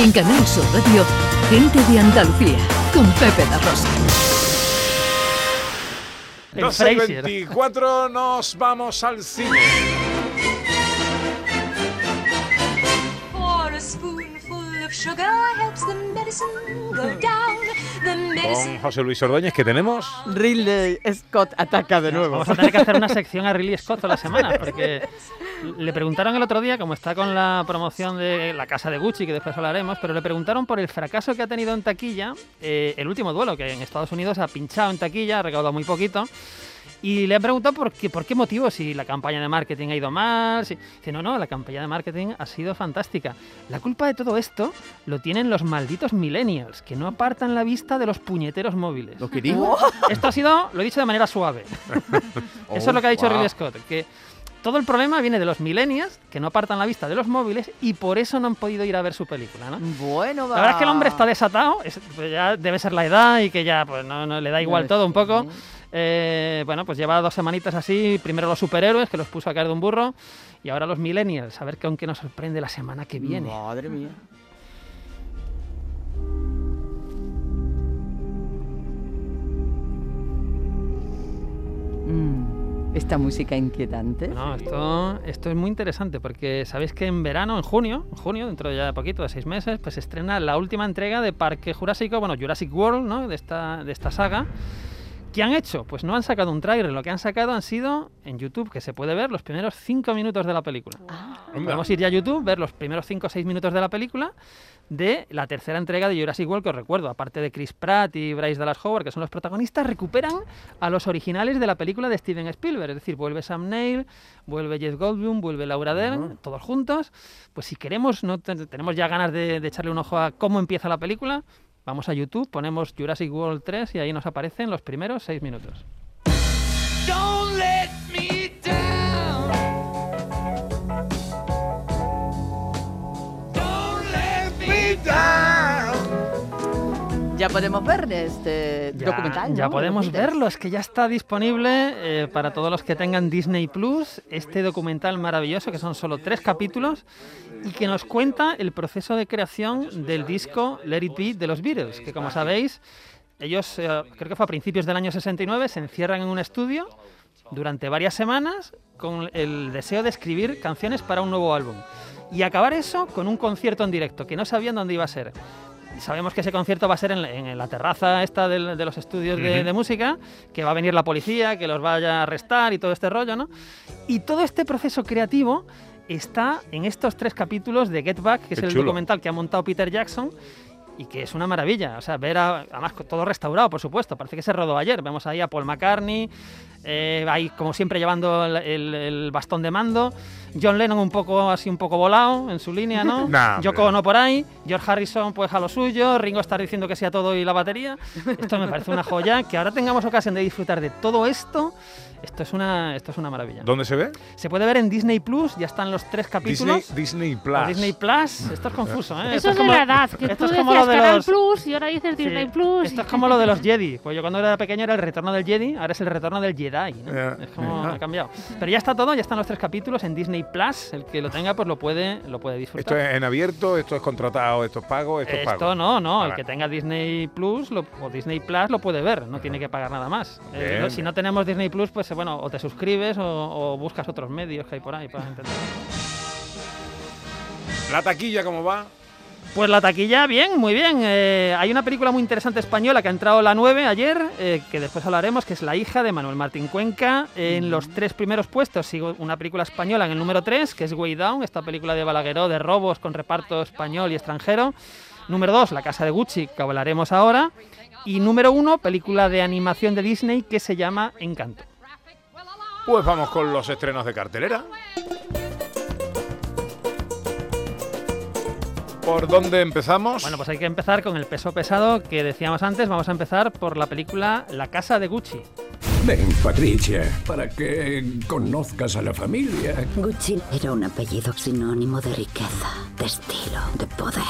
En Canal Sur Radio, Gente de Andalucía, con Pepe La Rosa. El 12 y Frasier. 24 nos vamos al cine. For a spoonful of sugar helps the medicine go down. Con José Luis Ordóñez, que tenemos. Ridley Scott ataca de nuevo. Vamos a tener que hacer una sección a Ridley Scott toda la semana, porque le preguntaron el otro día, como está con la promoción de la casa de Gucci, que después hablaremos, pero le preguntaron por el fracaso que ha tenido en taquilla eh, el último duelo, que en Estados Unidos ha pinchado en taquilla, ha recaudado muy poquito. Y le han preguntado por qué, por qué motivo, si la campaña de marketing ha ido mal. Si... Dice, no, no, la campaña de marketing ha sido fantástica. La culpa de todo esto lo tienen los malditos millennials, que no apartan la vista de los puñeteros móviles. ¿Lo que digo? Esto ha sido, lo he dicho de manera suave. Eso es lo que ha dicho Oh, wow. Ridley Scott, que todo el problema viene de los millennials, que no apartan la vista de los móviles y por eso no han podido ir a ver su película, ¿no? Bueno, va. La verdad es que el hombre está desatado, es- pues ya debe ser la edad y que ya pues no, no le da igual Debe todo un poco. Eh, bueno, pues lleva dos semanitas así, primero los superhéroes, que los puso a caer de un burro, y ahora los millennials, a ver con qué nos sorprende la semana que viene. Madre mía. Mm, Esta música inquietante. No, esto, esto es muy interesante porque sabéis que en verano, en junio, en junio, dentro de ya poquito, de seis meses, pues se estrena la última entrega de Parque Jurásico, bueno, Jurassic World, ¿no? De esta, de esta saga. ¿Qué han hecho? Pues no han sacado un tráiler, lo que han sacado han sido en YouTube, que se puede ver los primeros cinco minutos de la película. Anda. Podemos ir ya a YouTube, ver los primeros 5 o 6 minutos de la película de la tercera entrega de Jurassic World, que os recuerdo, aparte de Chris Pratt y Bryce Dallas Howard, que son los protagonistas, recuperan a los originales de la película de Steven Spielberg. Es decir, vuelve Sam Neill, vuelve Jeff Goldblum, vuelve Laura Dern, todos juntos. Pues si queremos, no te- tenemos ya ganas de, de echarle un ojo a cómo empieza la película, vamos a YouTube, ponemos Jurassic World 3 y ahí nos aparecen los primeros 6 minutos. Ya podemos ver este Ya, documental. ya podemos verlo, es que ya está disponible eh, para todos los que tengan Disney Plus, este documental maravilloso que son solo tres capítulos y que nos cuenta el proceso de creación del disco Let It Be de los Beatles, que como sabéis, ellos, eh, creo que fue a principios del año 69, se encierran en un estudio durante varias semanas con el deseo de escribir canciones para un nuevo álbum. Y acabar eso con un concierto en directo, que no sabían dónde iba a ser. Sabemos que ese concierto va a ser en la, en la terraza esta del- de, los estudios de, de música, que va a venir la policía, que los vaya a arrestar y todo este rollo, ¿no? Y todo este proceso creativo está en estos tres capítulos de Get Back, que es Qué el chulo. documental que ha montado Peter Jackson, y que es una maravilla. O sea, ver a, además todo restaurado, por supuesto. Parece que se rodó ayer. Vemos ahí a Paul McCartney, eh, ahí como siempre llevando el, el- el bastón de mando. John Lennon un poco así un poco volado en su línea, ¿no? Nah, Yoko. Ono por ahí, George Harrison pues a lo suyo, Ringo está diciendo que sea todo y la batería. Esto me parece una joya. Que ahora tengamos ocasión de disfrutar de todo esto, esto es una, esto es una maravilla. ¿Dónde se ve? Se puede ver en Disney Plus, ya están los tres Disney, capítulos. Disney O Plus. Disney Plus, esto es confuso, ¿eh? Eso Esto es de como- la edad, que esto tú es como lo de Canal los- Plus y ahora dices Sí, Disney Plus. Esto es como lo de los Jedi. Pues yo cuando era pequeño era el retorno del Jedi, ahora es el retorno del Jedi. ¿no? Ya, Es como ya. ha cambiado. Pero ya está todo, ya están los tres capítulos en Disney Plus. El que lo tenga, pues lo puede, lo puede Esto disfrutar. es en abierto, esto es contratado, esto es pago, esto es pago. Esto no, no. El que tenga Disney Plus lo- o Disney Plus lo puede ver, no tiene que pagar nada más. Eh, no- si no tenemos Disney Plus, pues bueno, o te suscribes o, o buscas otros medios que hay por ahí para entender. La taquilla, ¿cómo va? Pues la taquilla, bien, muy bien. Eh, hay una película muy interesante española que ha entrado la 9 ayer, eh, que después hablaremos, que es La hija de Manuel Martín Cuenca. En los tres primeros puestos sigo una película española en el número 3, que es Way Down, esta película de Balagueró de robos con reparto español y extranjero. Número 2, La casa de Gucci, que hablaremos ahora. Y número 1, película de animación de Disney que se llama Encanto. Pues vamos con los estrenos de cartelera. ¿Por dónde empezamos? Bueno, pues hay que empezar con el peso pesado que decíamos antes. Vamos a empezar por la película La casa de Gucci. Ven, Patricia, para que conozcas a la familia. Gucci era un apellido sinónimo de riqueza, de estilo, de poder.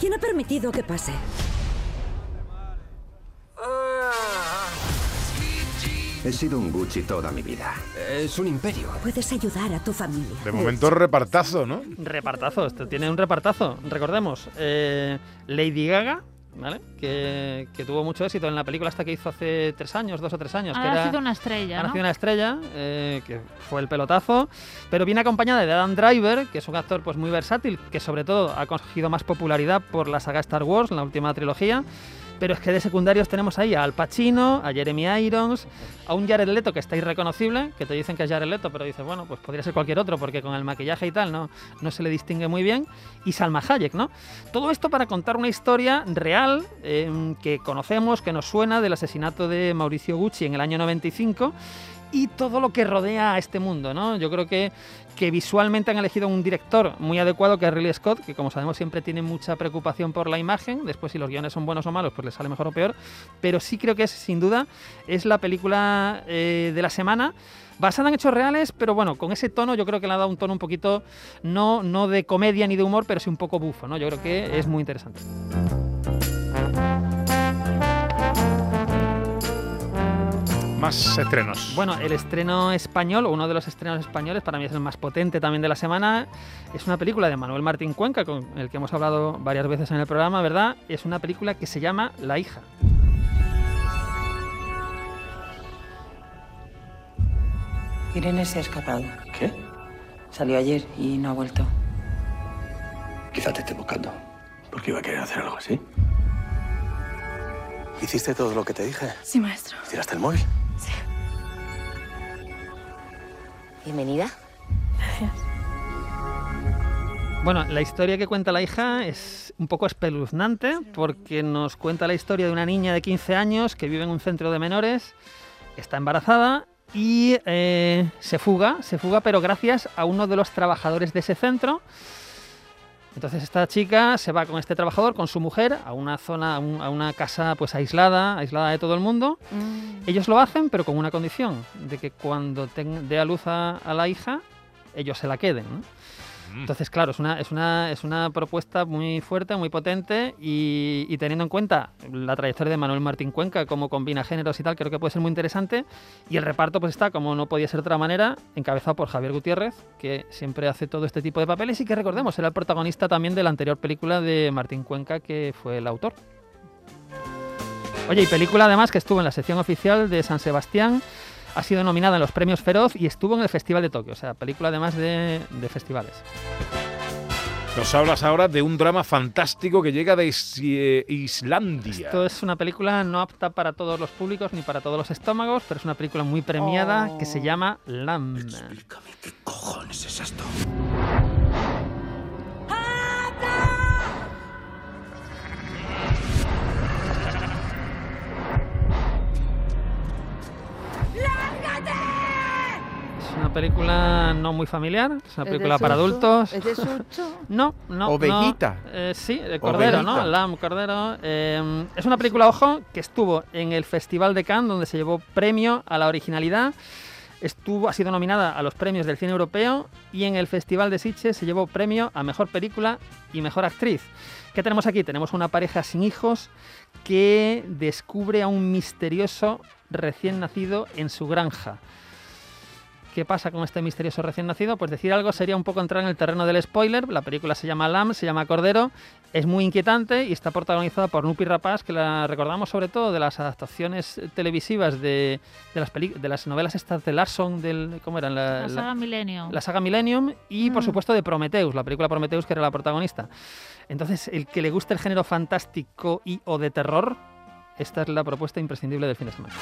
¿Quién ha permitido que pase? He sido un Gucci toda mi vida. Es un imperio. Puedes ayudar a tu familia. De momento repartazo, ¿no? Repartazo, esto tiene un repartazo. Recordemos, eh, Lady Gaga, ¿vale? Que, que tuvo mucho éxito en la película hasta que hizo hace tres años, dos o tres años. que Ha era- sido una estrella, ha ¿no? nacido una estrella, eh, que fue el pelotazo, pero viene acompañada de Adam Driver, que es un actor pues muy versátil, que sobre todo ha conseguido más popularidad por la saga Star Wars, la última trilogía. Pero es que de secundarios tenemos ahí a Al Pacino, a Jeremy Irons, a un Jared Leto que está irreconocible, que te dicen que es Jared Leto, pero dices, bueno, pues podría ser cualquier otro, porque con el maquillaje y tal no, no se le distingue muy bien, y Salma Hayek, ¿no? Todo esto para contar una historia real eh, que conocemos, que nos suena del asesinato de Mauricio Gucci en el año 95 y todo lo que rodea a este mundo, ¿no? Yo creo que, que visualmente han elegido un director muy adecuado que es Ridley Scott, que como sabemos siempre tiene mucha preocupación por la imagen, después si los guiones son buenos o malos, pues le sale mejor o peor, pero sí creo que es, sin duda, es la película eh, de la semana, basada en hechos reales, pero bueno, con ese tono yo creo que le ha dado un tono un poquito, no, no de comedia ni de humor, pero sí un poco bufo, ¿no? Yo creo que es muy interesante. Más estrenos. Bueno, el estreno español, o uno de los estrenos españoles, para mí es el más potente también de la semana, es una película de Manuel Martín Cuenca, con el que hemos hablado varias veces en el programa, ¿verdad? Es una película que se llama La hija. Irene se ha escapado. ¿Qué? Salió ayer y no ha vuelto. Quizá te esté buscando. Porque iba a querer hacer algo así. ¿Hiciste todo lo que te dije? Sí, maestro. ¿Tiraste el móvil? Bienvenida. Bueno, la historia que cuenta la hija es un poco espeluznante porque nos cuenta la historia de una niña de 15 años que vive en un centro de menores, está embarazada y eh, se fuga, se fuga pero gracias a uno de los trabajadores de ese centro. Entonces esta chica se va con este trabajador, con su mujer, a una zona, a, un- a una casa pues aislada, aislada de todo el mundo. Ellos lo hacen, pero con una condición, de que cuando dé a luz a, a la hija, ellos se la queden. ¿no? Entonces, claro, es una, es una, es una propuesta muy fuerte, muy potente y, y teniendo en cuenta la trayectoria de Manuel Martín Cuenca, cómo combina géneros y tal, creo que puede ser muy interesante. Y el reparto pues está, como no podía ser de otra manera, encabezado por Javier Gutiérrez, que siempre hace todo este tipo de papeles y que recordemos, era el protagonista también de la anterior película de Martín Cuenca, que fue el autor. Oye, y película además que estuvo en la sección oficial de San Sebastián, ha sido nominada en los premios Feroz y estuvo en el Festival de Tokio, o sea, película además de, de festivales. Nos hablas ahora de un drama fantástico que llega de Is- eh, Islandia. Esto es una película no apta para todos los públicos ni para todos los estómagos, pero es una película muy premiada que se llama Lamb. ¿Qué cojones es esto? Película no muy familiar, es una ¿Es de película para adultos. ¿Es de susto? No, no. Ovejita. no. Eh, sí, de Cordero, ¿no? Lamb, Cordero. Eh, es una película, ojo, que estuvo en el Festival de Cannes, donde se llevó premio a la originalidad. Estuvo, ha sido nominada a los premios del cine europeo y en el Festival de Sitges se llevó premio a Mejor Película y Mejor Actriz. ¿Qué tenemos aquí? Tenemos una pareja sin hijos que descubre a un misterioso recién nacido en su granja. ¿Qué pasa con este misterioso recién nacido? Pues decir algo sería un poco entrar en el terreno del spoiler. La película se llama Lamb, se llama Cordero, es muy inquietante y está protagonizada por Nupi Rapaz, que la recordamos sobre todo de las adaptaciones televisivas de, de las, peli- de las novelas estas de Larson, del, ¿cómo eran? La, La la- saga Millennium. la saga Millennium y por Mm. supuesto de Prometheus, la película Prometheus que era la protagonista. Entonces, el que le guste el género fantástico y o de terror, esta es la propuesta imprescindible del fin de semana.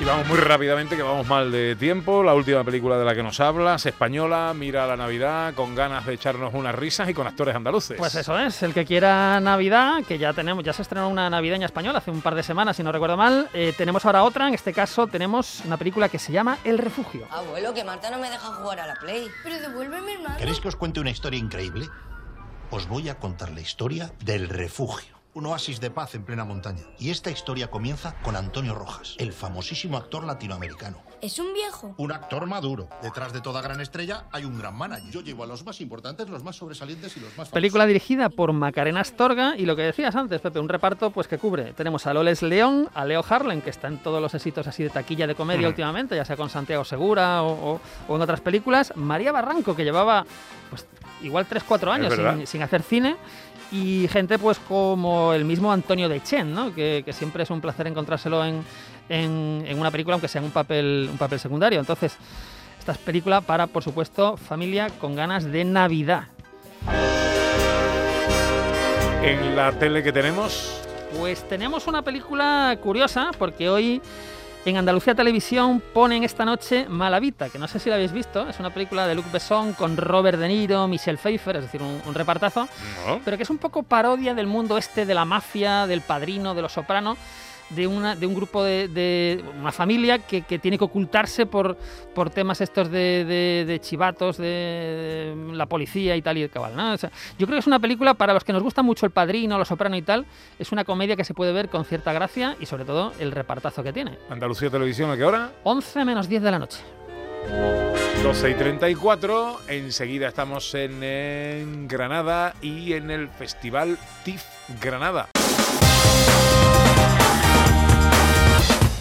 Y vamos muy rápidamente, que vamos mal de tiempo. La última película de la que nos hablas, española, mira la Navidad, con ganas de echarnos unas risas y con actores andaluces. Pues eso es, el que quiera Navidad, que ya tenemos, ya se estrenó una navideña española hace un par de semanas, si no recuerdo mal. eh, tenemos ahora otra, en este caso tenemos una película que se llama El Refugio. Abuelo, que Marta no me deja jugar a la Play. Pero devuélveme el mando. ¿Queréis que os cuente una historia increíble? Os voy a contar la historia del refugio. Un oasis de paz en plena montaña. Y esta historia comienza con Antonio Rojas, el famosísimo actor latinoamericano. ¿Es un viejo? Un actor maduro. Detrás de toda gran estrella hay un gran manager. Yo llevo a los más importantes, los más sobresalientes y los más famosos. Película dirigida por Macarena Astorga y lo que decías antes, Pepe, un reparto pues que cubre. Tenemos a Loles León, a Leo Harlem, que está en todos los éxitos así de taquilla de comedia Mm. últimamente, ya sea con Santiago Segura o, o- o en otras películas. María Barranco, que llevaba pues igual 3-4 años sin hacer cine. Y gente pues como el mismo Antonio Dechen, ¿no? que, que siempre es un placer encontrárselo en, en- en una película, aunque sea en un papel, un papel secundario. Entonces, esta es película para, por supuesto, familia con ganas de Navidad. En la tele que tenemos, Pues tenemos una película curiosa porque hoy en Andalucía Televisión ponen esta noche Malavita, que no sé si la habéis visto, es una película de Luc Besson con Robert De Niro, Michelle Pfeiffer, es decir, un, un repartazo, ¿no? pero que es un poco parodia del mundo este de la mafia, del padrino, de los sopranos, de, una, de un grupo de, de una familia que, que tiene que ocultarse por, por temas estos de, de- de chivatos, de, la policía y tal y el cabal. ¿no? O sea, yo creo que es una película para los que nos gusta mucho el padrino, los sopranos y tal, es una comedia que se puede ver con cierta gracia y sobre todo el repartazo que tiene. Andalucía Televisión, ¿a qué hora? 11 menos 10 de la noche. 12 y 34. Enseguida estamos en, en Granada y en el Festival TIFF Granada.